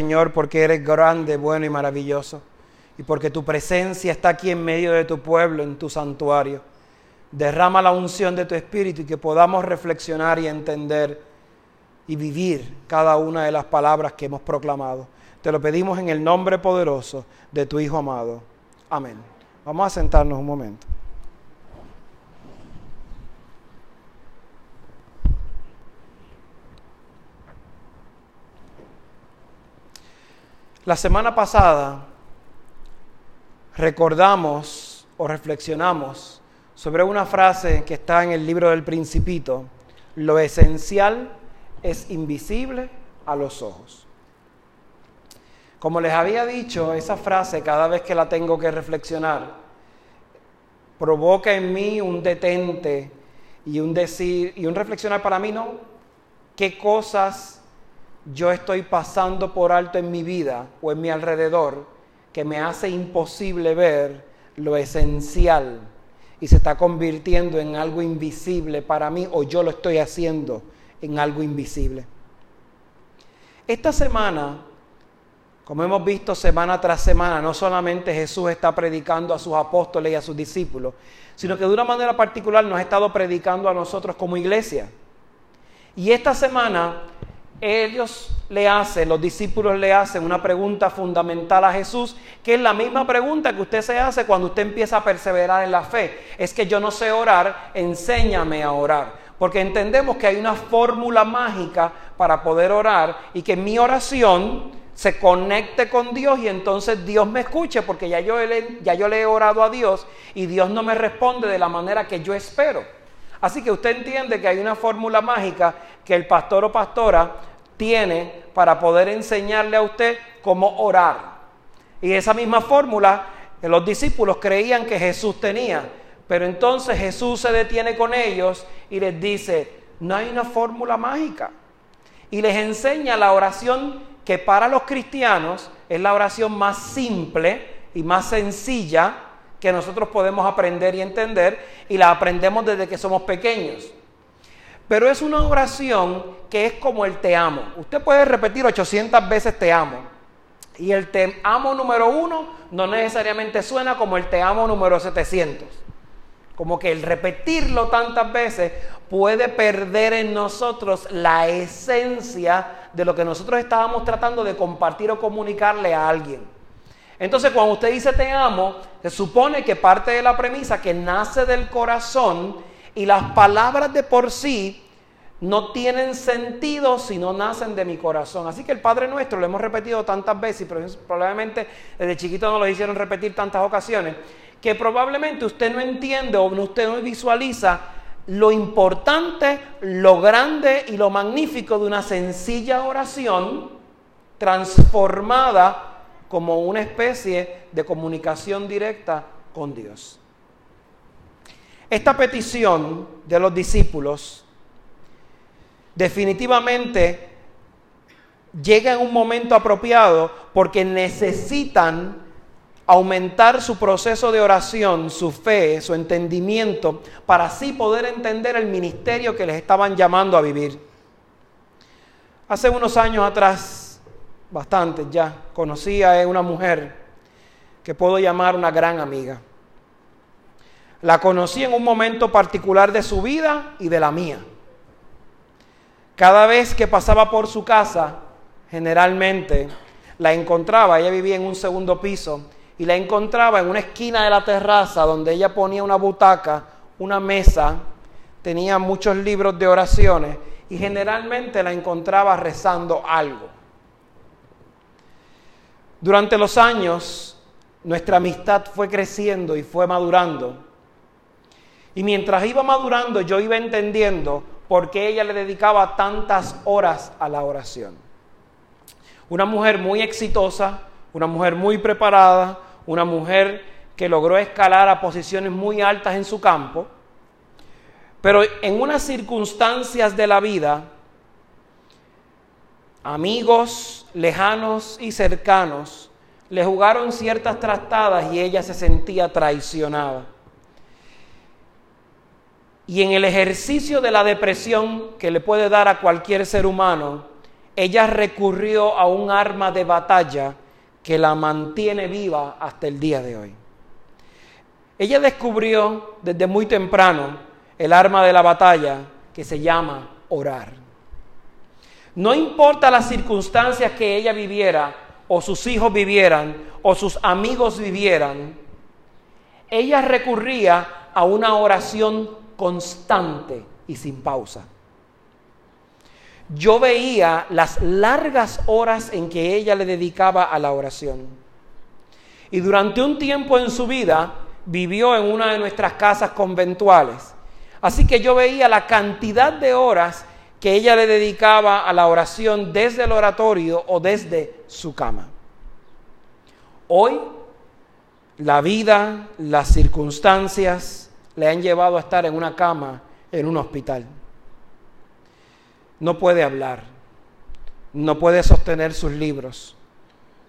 Señor, porque eres grande, bueno y maravilloso, y porque tu presencia está aquí en medio de tu pueblo, en tu santuario. Derrama la unción de tu Espíritu y que podamos reflexionar y entender y vivir cada una de las palabras que hemos proclamado. Te lo pedimos en el nombre poderoso de tu Hijo amado. Amén. Vamos a sentarnos un momento. La semana pasada recordamos o reflexionamos sobre una frase que está en el libro del Principito, lo esencial es invisible a los ojos. Como les había dicho, esa frase cada vez que la tengo que reflexionar, provoca en mí un detente y un decir y un reflexionar para mí, ¿no? ¿Qué cosas yo estoy pasando por alto en mi vida o en mi alrededor que me hace imposible ver lo esencial y se está convirtiendo en algo invisible para mí o yo lo estoy haciendo en algo invisible. Esta semana, como hemos visto semana tras semana, no solamente Jesús está predicando a sus apóstoles y a sus discípulos, sino que de una manera particular nos ha estado predicando a nosotros como iglesia. Y esta semana ellos le hacen, los discípulos le hacen una pregunta fundamental a Jesús, que es la misma pregunta que usted se hace cuando usted empieza a perseverar en la fe. Es que yo no sé orar, enséñame a orar. Porque entendemos que hay una fórmula mágica para poder orar y que mi oración se conecte con Dios y entonces Dios me escuche porque ya yo, ya yo le he orado a Dios y Dios no me responde de la manera que yo espero. Así que usted entiende que hay una fórmula mágica que el pastor o pastora tiene para poder enseñarle a usted cómo orar. Y esa misma fórmula los discípulos creían que Jesús tenía. Pero entonces Jesús se detiene con ellos y les dice, no hay una fórmula mágica. Y les enseña la oración que para los cristianos es la oración más simple y más sencilla que nosotros podemos aprender y entender y la aprendemos desde que somos pequeños. Pero es una oración que es como el te amo. Usted puede repetir 800 veces te amo. Y el te amo número uno no necesariamente suena como el te amo número 700. Como que el repetirlo tantas veces puede perder en nosotros la esencia de lo que nosotros estábamos tratando de compartir o comunicarle a alguien. Entonces cuando usted dice te amo, se supone que parte de la premisa que nace del corazón y las palabras de por sí no tienen sentido si no nacen de mi corazón. Así que el Padre Nuestro lo hemos repetido tantas veces, pero probablemente desde chiquito no lo hicieron repetir tantas ocasiones, que probablemente usted no entiende o usted no visualiza lo importante, lo grande y lo magnífico de una sencilla oración transformada como una especie de comunicación directa con Dios. Esta petición de los discípulos definitivamente llega en un momento apropiado porque necesitan aumentar su proceso de oración, su fe, su entendimiento, para así poder entender el ministerio que les estaban llamando a vivir. Hace unos años atrás, bastante ya, conocí a una mujer que puedo llamar una gran amiga. La conocí en un momento particular de su vida y de la mía. Cada vez que pasaba por su casa, generalmente la encontraba, ella vivía en un segundo piso, y la encontraba en una esquina de la terraza donde ella ponía una butaca, una mesa, tenía muchos libros de oraciones y generalmente la encontraba rezando algo. Durante los años, nuestra amistad fue creciendo y fue madurando. Y mientras iba madurando, yo iba entendiendo por qué ella le dedicaba tantas horas a la oración. Una mujer muy exitosa, una mujer muy preparada, una mujer que logró escalar a posiciones muy altas en su campo, pero en unas circunstancias de la vida, amigos lejanos y cercanos le jugaron ciertas trastadas y ella se sentía traicionada. Y en el ejercicio de la depresión que le puede dar a cualquier ser humano, ella recurrió a un arma de batalla que la mantiene viva hasta el día de hoy. Ella descubrió desde muy temprano el arma de la batalla que se llama orar. No importa las circunstancias que ella viviera, o sus hijos vivieran, o sus amigos vivieran, ella recurría a una oración constante y sin pausa. Yo veía las largas horas en que ella le dedicaba a la oración. Y durante un tiempo en su vida vivió en una de nuestras casas conventuales. Así que yo veía la cantidad de horas que ella le dedicaba a la oración desde el oratorio o desde su cama. Hoy la vida, las circunstancias le han llevado a estar en una cama en un hospital. No puede hablar, no puede sostener sus libros,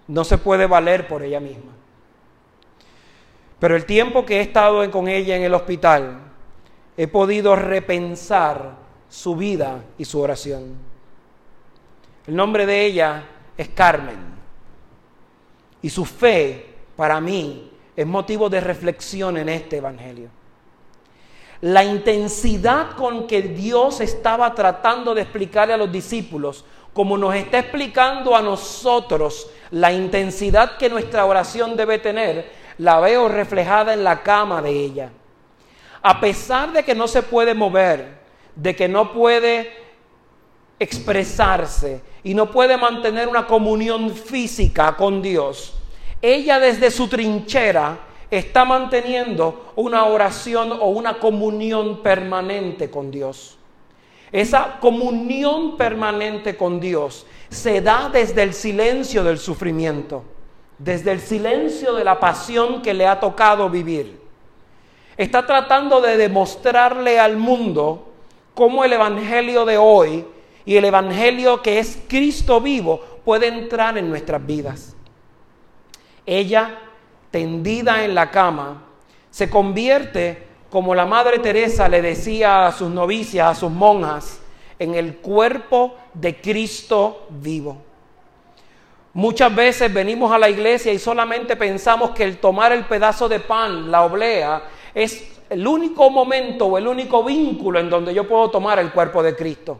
no se puede valer por ella misma. Pero el tiempo que he estado con ella en el hospital, he podido repensar su vida y su oración. El nombre de ella es Carmen. Y su fe, para mí, es motivo de reflexión en este Evangelio. La intensidad con que Dios estaba tratando de explicarle a los discípulos, como nos está explicando a nosotros la intensidad que nuestra oración debe tener, la veo reflejada en la cama de ella. A pesar de que no se puede mover, de que no puede expresarse y no puede mantener una comunión física con Dios, ella desde su trinchera está manteniendo una oración o una comunión permanente con Dios. Esa comunión permanente con Dios se da desde el silencio del sufrimiento, desde el silencio de la pasión que le ha tocado vivir. Está tratando de demostrarle al mundo cómo el Evangelio de hoy y el Evangelio que es Cristo vivo puede entrar en nuestras vidas. Ella, tendida en la cama, se convierte, como la Madre Teresa le decía a sus novicias, a sus monjas, en el cuerpo de Cristo vivo. Muchas veces venimos a la iglesia y solamente pensamos que el tomar el pedazo de pan, la oblea, es el único momento o el único vínculo en donde yo puedo tomar el cuerpo de Cristo.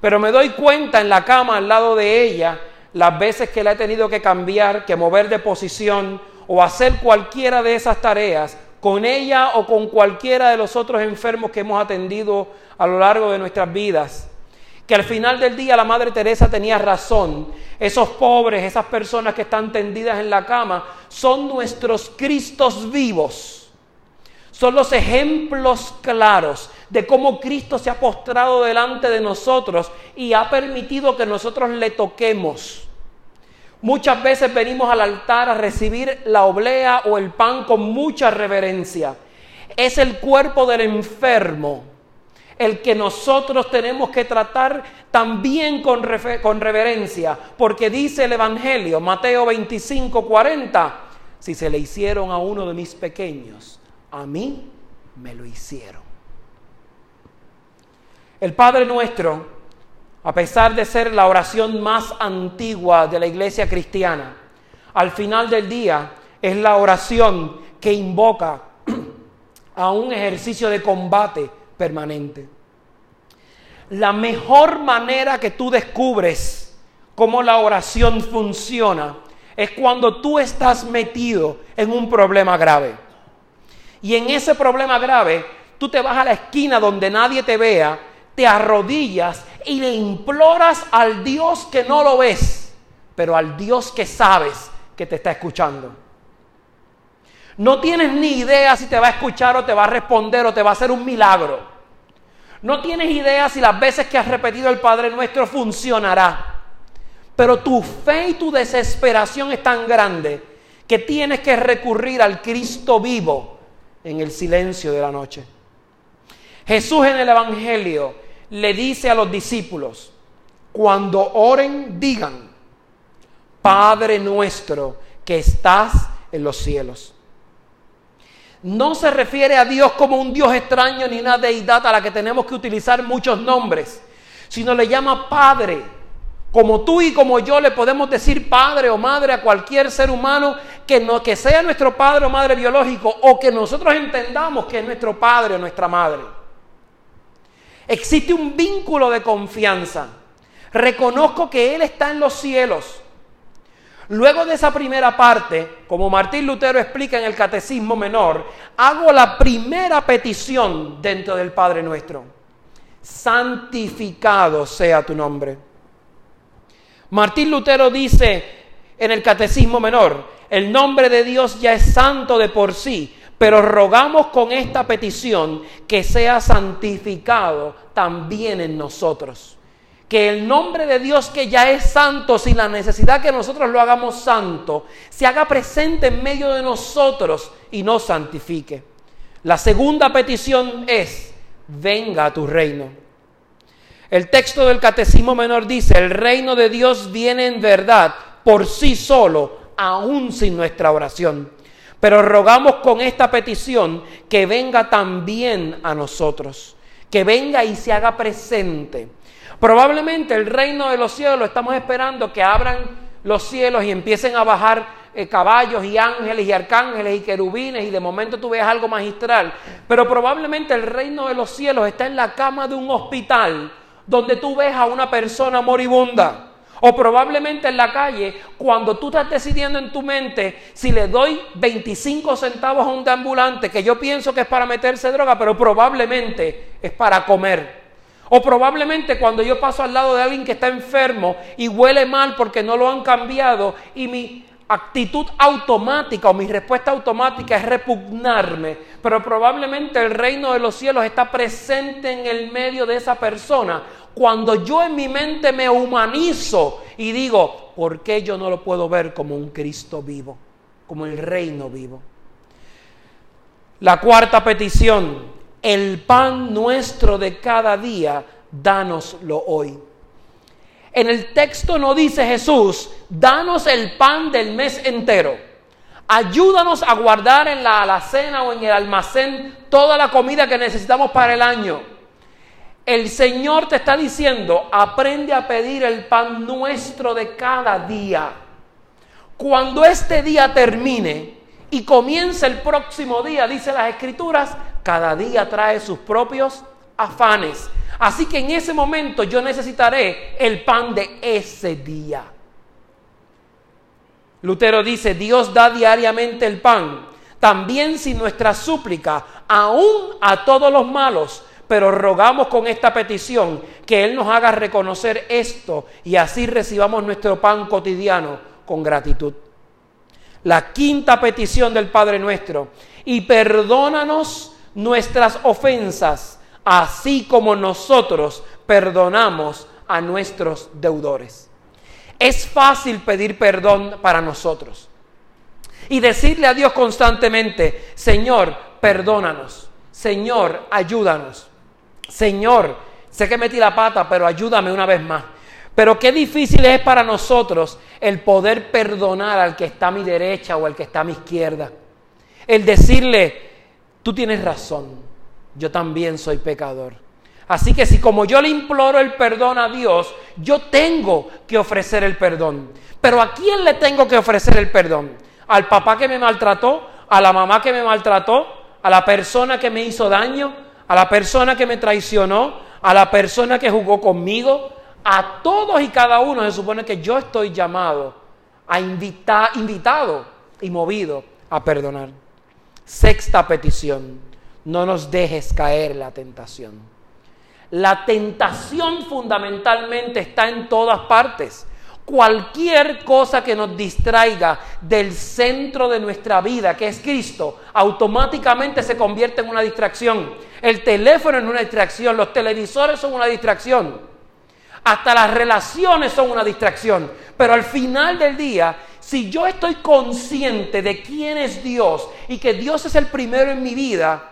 Pero me doy cuenta en la cama al lado de ella las veces que la he tenido que cambiar, que mover de posición o hacer cualquiera de esas tareas con ella o con cualquiera de los otros enfermos que hemos atendido a lo largo de nuestras vidas. Que al final del día la Madre Teresa tenía razón. Esos pobres, esas personas que están tendidas en la cama, son nuestros Cristos vivos son los ejemplos claros de cómo Cristo se ha postrado delante de nosotros y ha permitido que nosotros le toquemos. Muchas veces venimos al altar a recibir la oblea o el pan con mucha reverencia. Es el cuerpo del enfermo el que nosotros tenemos que tratar también con, con reverencia, porque dice el Evangelio, Mateo 25, 40, si se le hicieron a uno de mis pequeños, a mí me lo hicieron. El Padre nuestro, a pesar de ser la oración más antigua de la iglesia cristiana, al final del día es la oración que invoca a un ejercicio de combate permanente. La mejor manera que tú descubres cómo la oración funciona es cuando tú estás metido en un problema grave. Y en ese problema grave, tú te vas a la esquina donde nadie te vea, te arrodillas y le imploras al Dios que no lo ves, pero al Dios que sabes que te está escuchando. No tienes ni idea si te va a escuchar o te va a responder o te va a hacer un milagro. No tienes idea si las veces que has repetido el Padre Nuestro funcionará. Pero tu fe y tu desesperación es tan grande que tienes que recurrir al Cristo vivo en el silencio de la noche. Jesús en el Evangelio le dice a los discípulos, cuando oren, digan, Padre nuestro que estás en los cielos. No se refiere a Dios como un Dios extraño ni una deidad a la que tenemos que utilizar muchos nombres, sino le llama Padre, Como tú y como yo le podemos decir padre o madre a cualquier ser humano que, no, que sea nuestro padre o madre biológico o que nosotros entendamos que es nuestro padre o nuestra madre. Existe un vínculo de confianza. Reconozco que Él está en los cielos. Luego de esa primera parte, como Martín Lutero explica en el Catecismo Menor, hago la primera petición dentro del Padre nuestro. Santificado sea tu nombre. Martín Lutero dice en el Catecismo Menor, el nombre de Dios ya es santo de por sí, pero rogamos con esta petición que sea santificado también en nosotros. Que el nombre de Dios que ya es santo, sin la necesidad que nosotros lo hagamos santo, se haga presente en medio de nosotros y nos santifique. La segunda petición es, venga a tu reino. El texto del Catecismo Menor dice, el reino de Dios viene en verdad por sí solo, aún sin nuestra oración. Pero rogamos con esta petición que venga también a nosotros, que venga y se haga presente. Probablemente el reino de los cielos lo estamos esperando que abran los cielos y empiecen a bajar eh, caballos y ángeles y arcángeles y querubines y de momento tú veas algo magistral. Pero probablemente el reino de los cielos está en la cama de un hospital donde tú ves a una persona moribunda. O probablemente en la calle, cuando tú estás decidiendo en tu mente si le doy 25 centavos a un ambulante, que yo pienso que es para meterse droga, pero probablemente es para comer. O probablemente cuando yo paso al lado de alguien que está enfermo y huele mal porque no lo han cambiado y mi actitud automática o mi respuesta automática es repugnarme, pero probablemente el reino de los cielos está presente en el medio de esa persona. Cuando yo en mi mente me humanizo y digo, ¿por qué yo no lo puedo ver como un Cristo vivo, como el reino vivo? La cuarta petición, el pan nuestro de cada día, dánoslo hoy. En el texto no dice Jesús, danos el pan del mes entero. Ayúdanos a guardar en la alacena o en el almacén toda la comida que necesitamos para el año. El Señor te está diciendo, aprende a pedir el pan nuestro de cada día. Cuando este día termine y comience el próximo día, dice las Escrituras, cada día trae sus propios afanes. Así que en ese momento yo necesitaré el pan de ese día. Lutero dice, Dios da diariamente el pan, también sin nuestra súplica, aún a todos los malos, pero rogamos con esta petición que Él nos haga reconocer esto y así recibamos nuestro pan cotidiano con gratitud. La quinta petición del Padre nuestro, y perdónanos nuestras ofensas así como nosotros perdonamos a nuestros deudores. Es fácil pedir perdón para nosotros y decirle a Dios constantemente, Señor, perdónanos, Señor, ayúdanos, Señor, sé que metí la pata, pero ayúdame una vez más. Pero qué difícil es para nosotros el poder perdonar al que está a mi derecha o al que está a mi izquierda. El decirle, tú tienes razón, yo también soy pecador. Así que si como yo le imploro el perdón a Dios, yo tengo que ofrecer el perdón. Pero ¿a quién le tengo que ofrecer el perdón? ¿Al papá que me maltrató? ¿A la mamá que me maltrató? ¿A la persona que me hizo daño? ¿A la persona que me traicionó? ¿A la persona que jugó conmigo? A todos y cada uno se supone que yo estoy llamado a invitado y movido a perdonar. Sexta petición no nos dejes caer la tentación. La tentación fundamentalmente está en todas partes. Cualquier cosa que nos distraiga del centro de nuestra vida, que es Cristo, automáticamente se convierte en una distracción. El teléfono es una distracción, los televisores son una distracción, hasta las relaciones son una distracción. Pero al final del día, si yo estoy consciente de quién es Dios y que Dios es el primero en mi vida,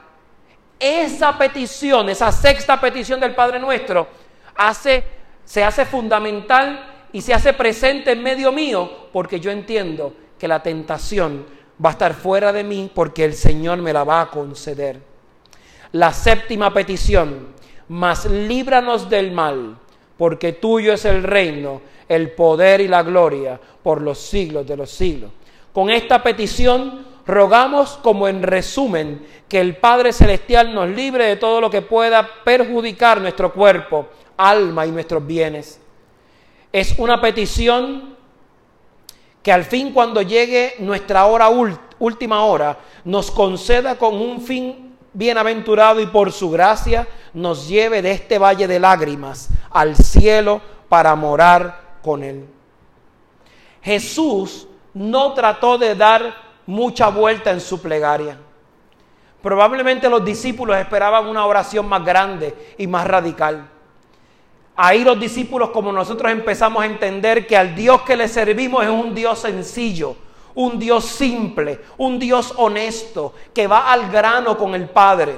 esa petición, esa sexta petición del Padre Nuestro, hace, se hace fundamental y se hace presente en medio mío porque yo entiendo que la tentación va a estar fuera de mí porque el Señor me la va a conceder. La séptima petición, mas líbranos del mal, porque tuyo es el reino, el poder y la gloria por los siglos de los siglos. Con esta petición rogamos como en resumen que el Padre Celestial nos libre de todo lo que pueda perjudicar nuestro cuerpo, alma y nuestros bienes. Es una petición que al fin cuando llegue nuestra hora última hora nos conceda con un fin bienaventurado y por su gracia nos lleve de este valle de lágrimas al cielo para morar con él. Jesús no trató de dar mucha vuelta en su plegaria. Probablemente los discípulos esperaban una oración más grande y más radical. Ahí los discípulos, como nosotros empezamos a entender que al Dios que le servimos es un Dios sencillo, un Dios simple, un Dios honesto, que va al grano con el Padre.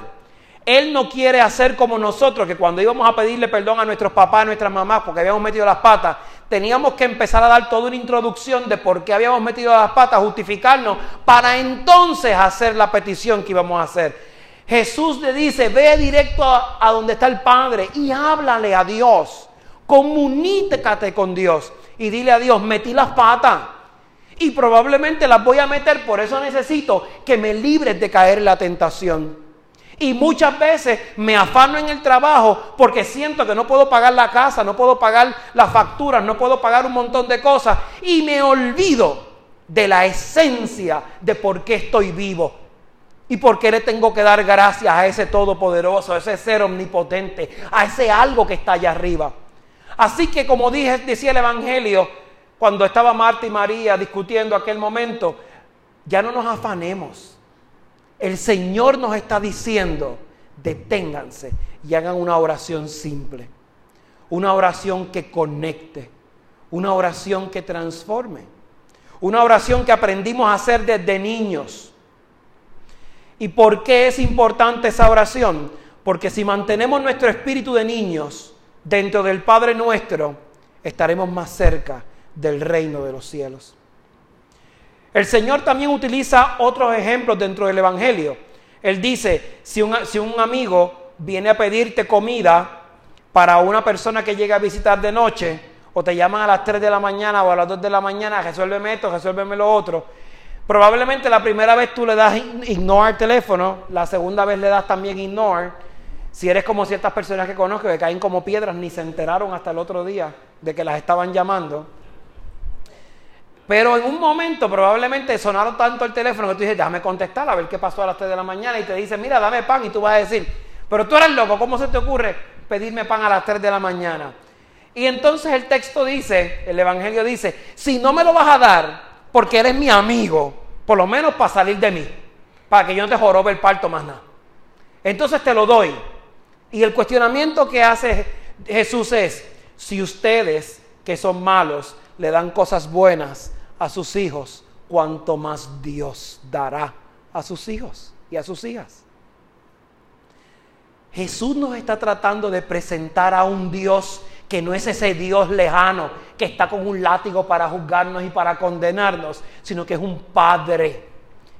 Él no quiere hacer como nosotros, que cuando íbamos a pedirle perdón a nuestros papás, a nuestras mamás, porque habíamos metido las patas, teníamos que empezar a dar toda una introducción de por qué habíamos metido las patas, justificarnos, para entonces hacer la petición que íbamos a hacer. Jesús le dice, ve directo a, a donde está el Padre y háblale a Dios, comunícate con Dios y dile a Dios, metí las patas. Y probablemente las voy a meter, por eso necesito que me libres de caer en la tentación. Y muchas veces me afano en el trabajo porque siento que no puedo pagar la casa, no puedo pagar las facturas, no puedo pagar un montón de cosas. Y me olvido de la esencia de por qué estoy vivo. Y por qué le tengo que dar gracias a ese todopoderoso, a ese ser omnipotente, a ese algo que está allá arriba. Así que como dije, decía el Evangelio, cuando estaba Marta y María discutiendo aquel momento, ya no nos afanemos el Señor nos está diciendo, deténganse y hagan una oración simple, una oración que conecte, una oración que transforme, una oración que aprendimos a hacer desde niños. ¿Y por qué es importante esa oración? Porque si mantenemos nuestro espíritu de niños dentro del Padre nuestro, estaremos más cerca del reino de los cielos. El Señor también utiliza otros ejemplos dentro del Evangelio. Él dice, si un, si un amigo viene a pedirte comida para una persona que llega a visitar de noche, o te llaman a las 3 de la mañana o a las 2 de la mañana, resuélveme esto, resuélveme lo otro. Probablemente la primera vez tú le das ignore al teléfono, la segunda vez le das también ignore. Si eres como ciertas personas que conozco que caen como piedras, ni se enteraron hasta el otro día de que las estaban llamando. Pero en un momento probablemente sonaron tanto el teléfono que tú dices, déjame contestar a ver qué pasó a las 3 de la mañana y te dice, mira, dame pan y tú vas a decir, pero tú eres loco, ¿cómo se te ocurre pedirme pan a las 3 de la mañana? Y entonces el texto dice, el Evangelio dice, si no me lo vas a dar porque eres mi amigo, por lo menos para salir de mí, para que yo no te jorobe el parto más nada. Entonces te lo doy. Y el cuestionamiento que hace Jesús es, si ustedes que son malos le dan cosas buenas a sus hijos, cuanto más Dios dará a sus hijos y a sus hijas. Jesús nos está tratando de presentar a un Dios que no es ese Dios lejano que está con un látigo para juzgarnos y para condenarnos, sino que es un Padre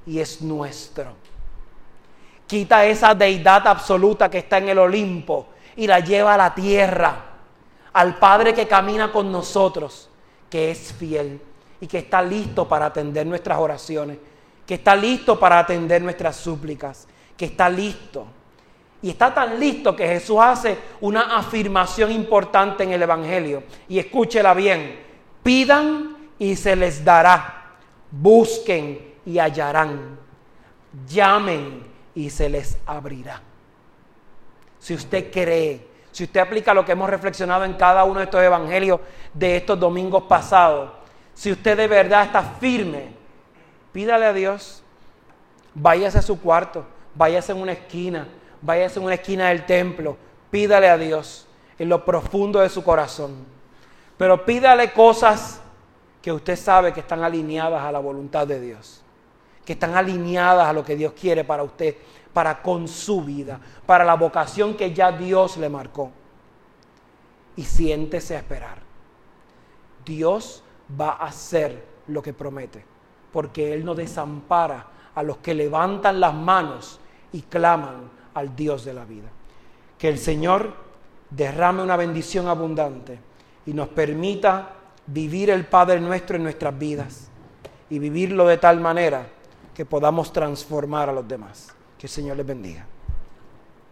y es nuestro. Quita esa deidad absoluta que está en el Olimpo y la lleva a la tierra, al Padre que camina con nosotros que es fiel y que está listo para atender nuestras oraciones, que está listo para atender nuestras súplicas, que está listo. Y está tan listo que Jesús hace una afirmación importante en el Evangelio. Y escúchela bien, pidan y se les dará, busquen y hallarán, llamen y se les abrirá. Si usted cree si usted aplica lo que hemos reflexionado en cada uno de estos evangelios de estos domingos pasados, si usted de verdad está firme, pídale a Dios, váyase a su cuarto, váyase en una esquina, váyase en una esquina del templo, pídale a Dios en lo profundo de su corazón. Pero pídale cosas que usted sabe que están alineadas a la voluntad de Dios, que están alineadas a lo que Dios quiere para usted para con su vida, para la vocación que ya Dios le marcó. Y siéntese a esperar. Dios va a hacer lo que promete, porque Él no desampara a los que levantan las manos y claman al Dios de la vida. Que el Señor derrame una bendición abundante y nos permita vivir el Padre nuestro en nuestras vidas y vivirlo de tal manera que podamos transformar a los demás. Que el Señor les bendiga.